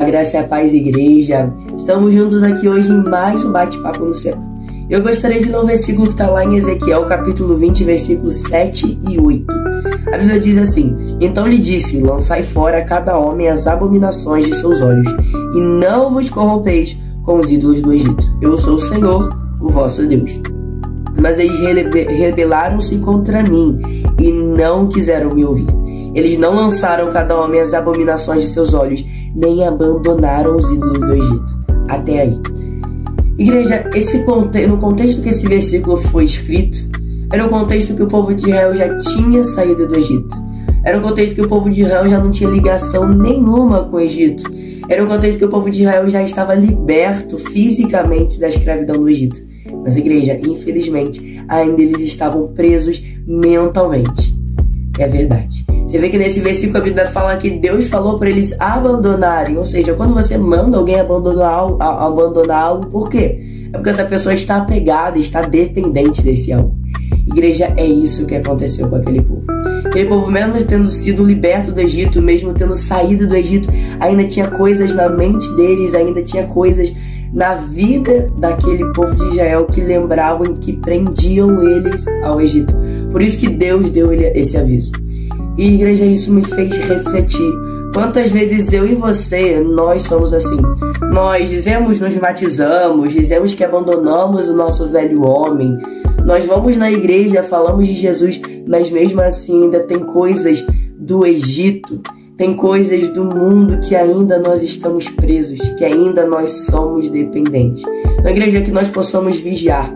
A graça e a paz, igreja. Estamos juntos aqui hoje em mais um bate-papo no céu. Eu gostaria de ler um versículo que está lá em Ezequiel, capítulo 20, versículos 7 e 8. A Bíblia diz assim: Então lhe disse: Lançai fora cada homem as abominações de seus olhos, e não vos corrompeis com os ídolos do Egito. Eu sou o Senhor, o vosso Deus. Mas eles rebelaram-se contra mim e não quiseram me ouvir. Eles não lançaram cada homem as abominações de seus olhos, nem abandonaram os ídolos do Egito. Até aí. Igreja, esse conte no contexto que esse versículo foi escrito, era um contexto que o povo de Israel já tinha saído do Egito. Era um contexto que o povo de Israel já não tinha ligação nenhuma com o Egito. Era um contexto que o povo de Israel já estava liberto fisicamente da escravidão do Egito. Mas, igreja, infelizmente, ainda eles estavam presos mentalmente. É verdade. Você vê que nesse versículo a Bíblia fala que Deus falou para eles abandonarem. Ou seja, quando você manda alguém abandonar algo, abandonar algo, por quê? É porque essa pessoa está apegada, está dependente desse algo. Igreja, é isso que aconteceu com aquele povo. Aquele povo, mesmo tendo sido liberto do Egito, mesmo tendo saído do Egito, ainda tinha coisas na mente deles, ainda tinha coisas na vida daquele povo de Israel que lembravam que prendiam eles ao Egito. Por isso que Deus deu esse aviso. E igreja, isso me fez refletir. Quantas vezes eu e você, nós somos assim? Nós dizemos, nos batizamos, dizemos que abandonamos o nosso velho homem. Nós vamos na igreja, falamos de Jesus, mas mesmo assim ainda tem coisas do Egito, tem coisas do mundo que ainda nós estamos presos, que ainda nós somos dependentes. Na igreja que nós possamos vigiar.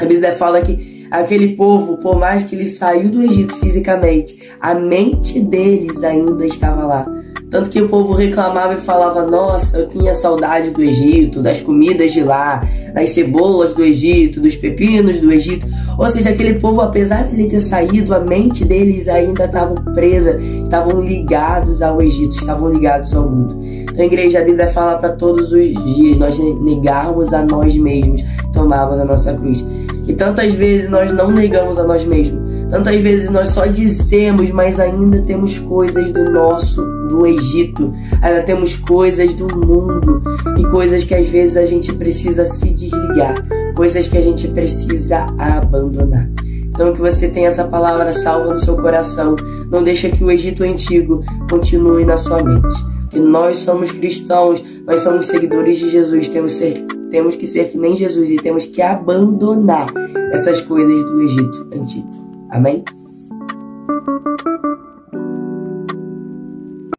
A Bíblia fala que Aquele povo, por mais que ele saiu do Egito fisicamente, a mente deles ainda estava lá. Tanto que o povo reclamava e falava: Nossa, eu tinha saudade do Egito, das comidas de lá, das cebolas do Egito, dos pepinos do Egito. Ou seja, aquele povo, apesar de ele ter saído, a mente deles ainda estavam presa, estavam ligados ao Egito, estavam ligados ao mundo. Então a igreja a Bíblia fala para todos os dias nós negarmos a nós mesmos, tomarmos a nossa cruz. E tantas vezes nós não negamos a nós mesmos. Tantas vezes nós só dizemos, mas ainda temos coisas do nosso, do Egito. Ainda temos coisas do mundo. E coisas que às vezes a gente precisa se desligar. Coisas que a gente precisa abandonar. Então que você tenha essa palavra salva no seu coração. Não deixa que o Egito antigo continue na sua mente. Que nós somos cristãos, nós somos seguidores de Jesus, temos ser temos que ser que nem Jesus e temos que abandonar essas coisas do Egito antigo. Amém?